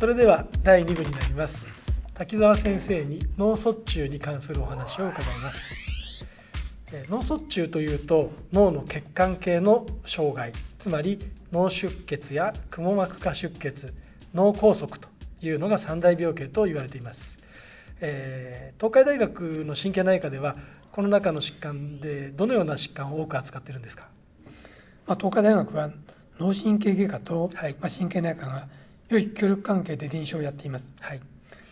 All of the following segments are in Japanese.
それでは第2部になります。滝沢先生に脳卒中に関するお話を伺います。え脳卒中というと脳の血管系の障害つまり脳出血やくも膜下出血脳梗塞というのが三大病系と言われています、えー東海大学の神経内科ではこの中の疾患でどのような疾患を多く扱っているんですか？まあ、東海大学は脳神経外科と、はい。まあ、神経内科が良い協力関係で臨床をやっています。はい。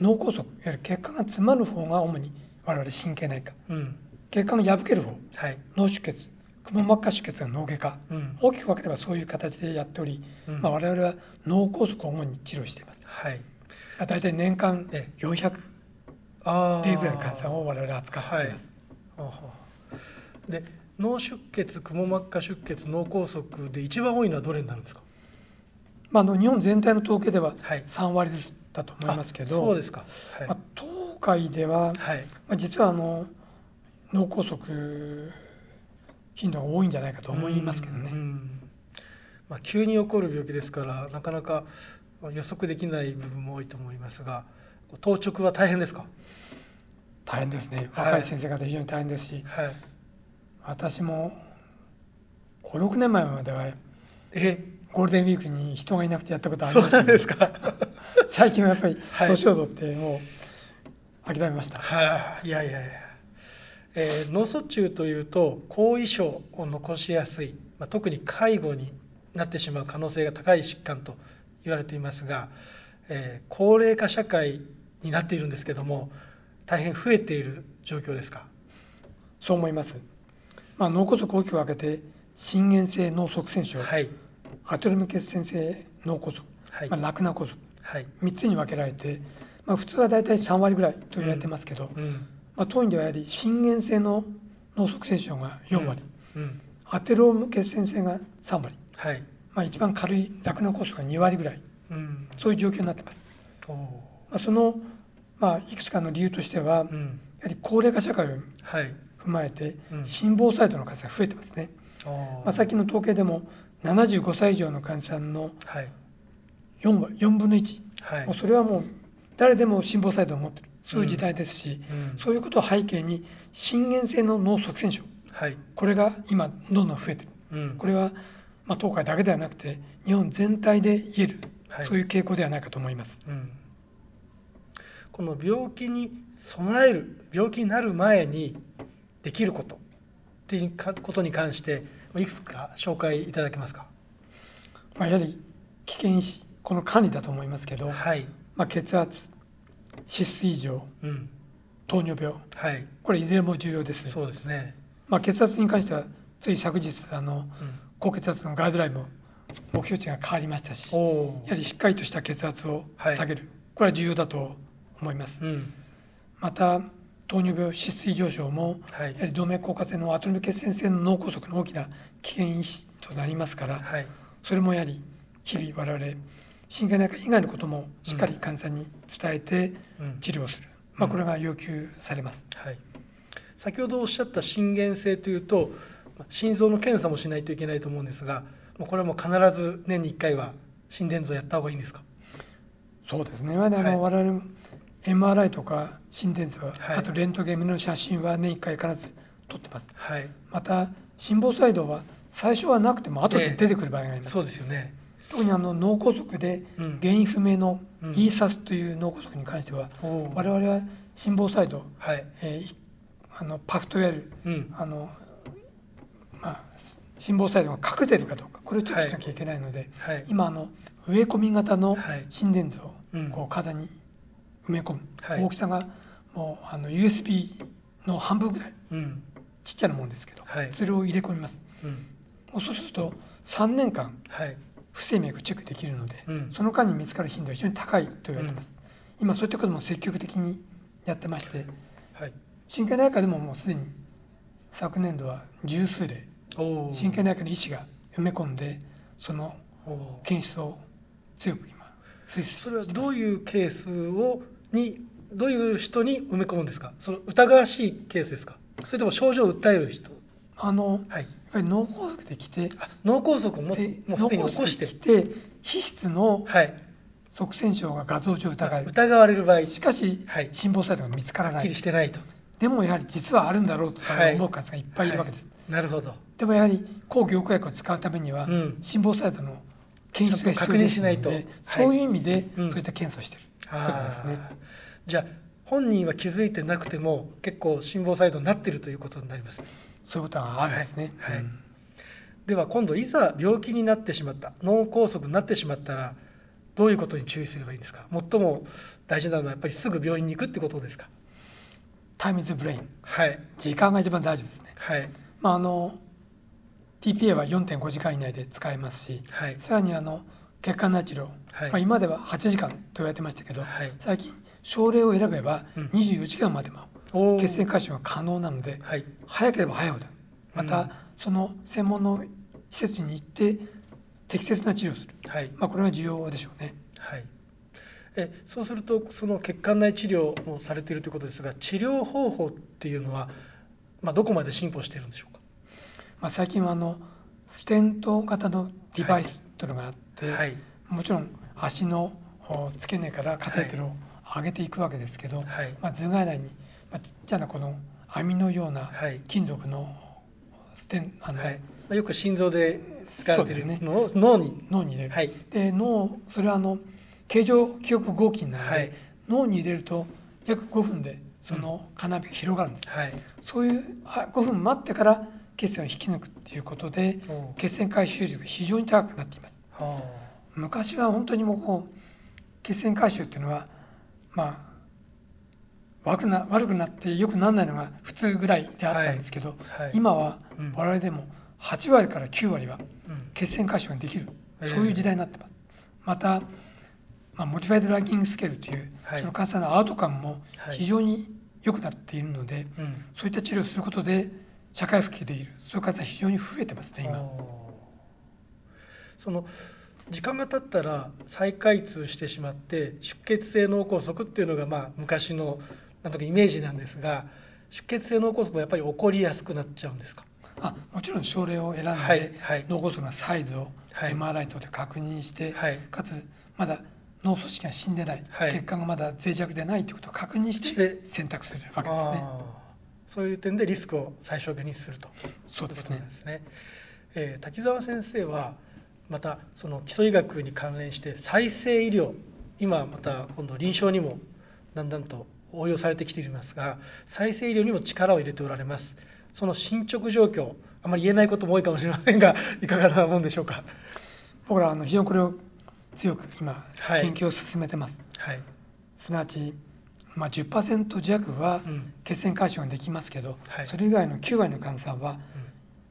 脳梗塞いわゆる血管が詰まる方が主に我々神経内科。うん。血管が破ける方はい。脳出血くも膜下出血が脳外科。うん。大きく分ければそういう形でやっており、うん。まあ、我々は脳梗塞を主に治療しています。はい。まあ大体年間え400あ例ぐらいの患者さんを我々は扱っています、ほうほうで脳出血くも膜下出血脳梗塞で一番多いのはどれになるんですか？まあ、あの日本全体の統計でははい。3割ずつだと思いますけど、あそうですか。はい、まあ、東海では、はい。まあ、実はあの脳梗塞頻度が多いんじゃないかと思いますけどね、まあ、急に起こる病気ですからなかなか予測できない部分も多いと思いますが当直は大変ですか？大変ですね。はい。若い先生方非常に大変ですし、はい。私も56年前まではえゴールデンウィークに人がいなくてやったことありましたですか。最近はやっぱりはい。年を取ってもう諦めました、はい、いやいやいや、えー脳卒中というと後遺症を残しやすい、まあ、特に介護になってしまう可能性が高い疾患と言われていますが、えー高齢化社会になっているんですけども大変増えている状況ですか？そう思います、まあ、脳梗塞を大きく分けて心原性脳塞栓症、はいアトロミ血栓性脳梗塞、はい。まあ、ラクナ梗塞はい。3つに分けられて、まあ、普通は大体3割ぐらいと言われてますけど、うん。まあ、当院ではやはり心原性の脳塞栓症が4割、うん。アテローム血栓性が3割、はい。まあ、一番軽いラクナ梗塞が2割ぐらい。うん。そういう状況になってます、まあ、その、まあ、いくつかの理由としては、やうん。はり高齢化社会をはい。踏まえてうん。心房細動の数が増えてますね、まあ、最近の統計でも75歳以上の患者さんのはい。4割4分の1、はい。もうそれはもう誰でも心房細動を持ってる。そういう時代ですし、うん。そういうことを背景に心原性の脳塞栓症。はい。これが今どんどん増えてる。うん。これは、まあ、東海だけではなくて日本全体で言える、はい。そういう傾向ではないかと思います。うん。この病気に備える病気になる前にできることっていうかことに関していくつか紹介いただけますか？まあ、やはり危険この管理だと思いますけど、はい。まあ、血圧脂質異常うん。糖尿病。はい。これいずれも重要です。そうですね。まあ、血圧に関してはつい昨日あのうん。高血圧のガイドラインも目標値が変わりましたしやはりしっかりとした血圧をはい下げる、これは重要だと思います。うん。また糖尿病脂質異常症もはい。やはり動脈硬化性のアトロミ血栓性の脳梗塞の大きな危険因子となりますから、はい。それもやはり日々我々神経内科以外のこともしっかり患者さんに伝えてうん。治療する、まあ、うん。これが要求されます、はい。先ほどおっしゃった心原性というとまあ心臓の検査もしないといけないと思うんですがこれはもう必ず年に1回は心電図をやった方がいいんですか？そうですね、まだあのはい。我々も MRI とか心電図は、はい。あとレントゲンの写真は年1回必ず撮ってます。はい。また心房細動は最初はなくても後で出てくる場合があります、そうですよね。特にあの脳梗塞でうん。原因不明のうん。ESAS という脳梗塞に関しては、おー我々は心房細動、はい。えーいあのパフといわれるうん。あの、まあ、心房細動が隠れているかどうかこれをチェックしなきゃいけないので、はい。今あの植え込み型のはい。心電図をうん。こう体に埋め込む、はい。大きさがもうあの USB の半分ぐらい。うん。ちっちゃなものですけど、はい。それを入れ込みます。うん。もうそうすると3年間はい。不整脈をチェックできるので、うん。その間に見つかる頻度は非常に高いと言われています、今そういったことも積極的にやってましてはい。神経内科でももうすでに昨年度は十数例神経内科の医師が埋め込んでその検出を強く今推進それはどういうケースをにどういう人に埋め込むんですか？その疑わしいケースですか？それとも症状を訴える人？あのはい。やっぱり脳梗塞で来てあ脳梗塞をもでもうすでに起こして。脳梗塞で来て皮質のはい。側線症が画像上疑える疑われる場合。しかし、はい。心房細動が見つからない。してないと。でもやはり実はあるんだろうとはい。思う方がいっぱいいるわけです、なるほど。でもやはり抗凝固薬を使うためには、うん。心房細動の検出が必要ですのちゃんと確認しないと。ではいそういう意味で、うん。そういった検査をしている。ということですね。じゃあ本人は気づいてなくても結構心房細動になっているということになります。そういうことがあるんですね、はい。はい。うん。では今度いざ病気になってしまった脳梗塞になってしまったらどういうことに注意すればいいんですか？最も大事なのはやっぱりすぐ病院に行くってことですか？ Time is brain。はい。時間が一番大事ですね、はい。まあ、あの TPA は4.5時間以内で使えますしはい。さらにあの血管内治療、はい。まあ、今では8時間と言われてましたけど、はい。最近症例を選べばうん。24時間までも血栓回収が可能なので、はい。早ければ早いほど。また、うん。その専門の施設に行って適切な治療をする、はい。まあ、これが重要でしょうね。はい。えそうするとその血管内治療もされているということですが治療方法っていうのは、まあ、どこまで進歩しているんでしょうか？まあ、最近はあのステント型のデバイスというのがあって、はい。もちろん足のお付け根からカテーテルを上げていくわけですけど、はい。まあ、頭蓋内に、まあ、ちっちゃなこの網のようなはい。金属のステンあの、はい。まあ、よく心臓で使われているね。のを脳に。脳に入れる、はい。で脳それはあの形状記憶合金なので、はい。脳に入れると約5分でその金網が広がるんです、はい。そういうあ5分待ってから血栓を引き抜くっていうことで血栓回収率が非常に高くなっています。は昔は本当にもうこう血栓回収っていうのはまあ悪くな悪くなって良くならないのが普通ぐらいであったんですけど、はい。はい。今はうん。我々でも8割から9割は血栓回収ができる、ええ。そういう時代になってます。また、まあ、 modified Rankin Scale という、はい。その患者さんのアウトカムもはい。非常に良くなっているので、うん。そういった治療をすることで社会復帰できる。そういう患者さん非常に増えてますね今。その時間が経ったら再開通してしまって出血性脳梗塞っていうのがまあ昔のなんとかイメージなんですが出血性脳梗塞もやっぱり起こりやすくなっちゃうんですか？あもちろん症例を選んで、はいはい。脳梗塞のサイズをはい。MRI 等で確認して、はい。かつまだ脳組織が死んでない、はい。血管がまだ脆弱でないということを確認して選択するわけですね。そういう点でリスクを最小限にすると。そうですね。ですね。えー滝沢先生はまたその基礎医学に関連して再生医療今また今度臨床にもだんだんと応用されてきていますが再生医療にも力を入れておられます。その進捗状況あまり言えないことも多いかもしれませんが いかがなもんでしょうか？僕らはあの非常にこれを強く今はい。研究を進めてます。はい。すなわち、まあ、10%弱はうん。血栓回収ができますけど、はい。それ以外の9割の患者さん。は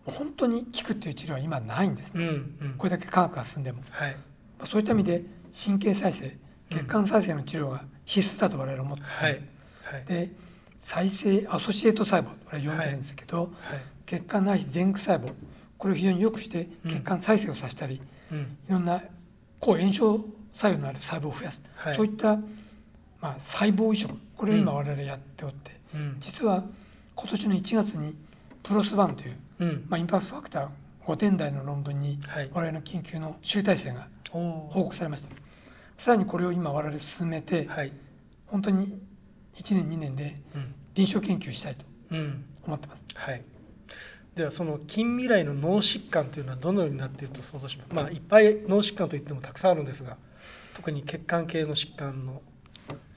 本当に効くっていう治療は今ないんです、うんうん。うんこれだけ科学が進んでも。はい。そういった意味で神経再生血管再生の治療が必須だと我々は思っています、はい。はい。で再生アソシエイト細胞これ呼んでるんですけど、はい。血管内皮前駆細胞これを非常によくしてうん。血管再生をさせたり、うん。いろんな抗炎症作用のある細胞を増やす、はい。そういった、まあ、細胞移植これを今うん。我々やっておって、うん。実は今年の1月にプロスバンという、うん。まあ、インパクトファクター5点台の論文にはい。我々の研究の集大成がお報告されました。さらにこれを今我々進めて、はい。本当に1年2年でうん。臨床研究したいとうん。思ってます。はい、ではその近未来の脳疾患というのはどのようになっていると想像します？まあいっぱい脳疾患といってもたくさんあるんですが特に血管系の疾患の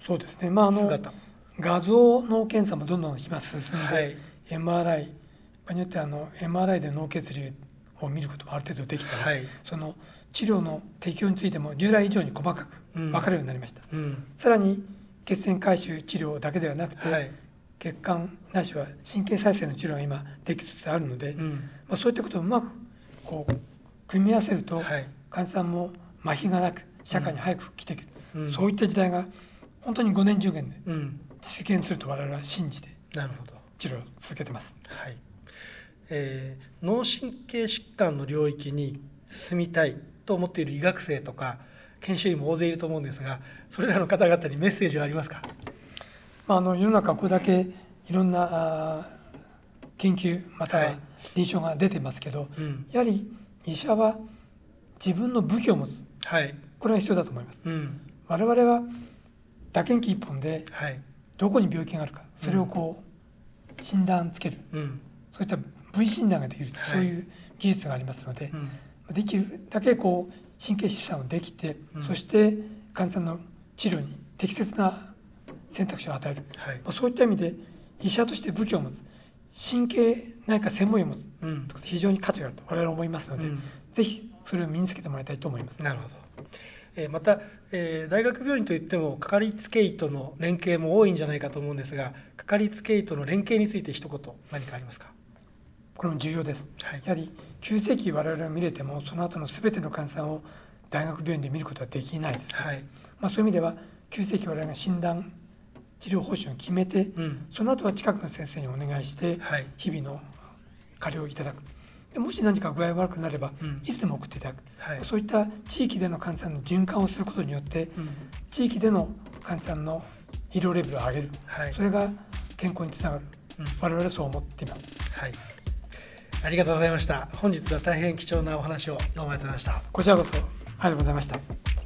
そうですね。まああの姿。画像脳検査もどんどん今進んで、はい。MRI 場合によってはあの MRI で脳血流を見ることもある程度できたり、はい。その治療の適用についても従来以上に細かくうん。分かるようになりました、うん。さらに血栓回収治療だけではなくて、はい。血管なしは神経再生の治療が今できつつあるので、うん。まあ、そういったことをうまくこう組み合わせると、はい。患者さんも麻痺がなく社会に早く復帰できる、うん。そういった時代が本当に5年10年でうん。実現すると我々は信じてなるほど。治療を続けてます。はい。えー脳神経疾患の領域に進みたいと思っている医学生とか研修医も大勢いると思うんですがそれらの方々にメッセージはありますか？まあ、あの世の中これだけいろんな研究またははい。臨床が出てますけど、うん。やはり医者は自分の武器を持つ。はい。これが必要だと思います。うん。我々は打鍵器一本ではい。どこに病気があるかそれをこう診断つける、うん。そういった部位診断ができる、はい。そういう技術がありますので、うん。できるだけこう神経疾患をできて、うん。そして患者さんの治療に適切な選択肢を与える、はい。まあそういった意味で医者として武器を持つ神経内科専門医を持つうん。非常に価値があると我々は思いますので、うん。ぜひそれを身につけてもらいたいと思います。なるほど。えーまた、えー大学病院といってもかかりつけ医との連携も多いんじゃないかと思うんですがかかりつけ医との連携について一言何かありますか？これも重要です。はい。やはり急性期我々が見れてもその後の全ての患者さんを大学病院で見ることはできないです。はい。まあ、そういう意味では急性期我々が診断治療方針を決めて、うん。その後は近くの先生にお願いしてはい。日々の加療をいただく。でもし何か具合悪くなれば、うん。いつでも送っていただく、はい。そういった地域での患者さんの循環をすることによってうん。地域での患者さんの医療レベルを上げる、はい。それが健康につながる、うん。我々はそう思っています。はい。ありがとうございました。本日は大変貴重なお話をどうもありがとうございました。こちらこそありがとうございました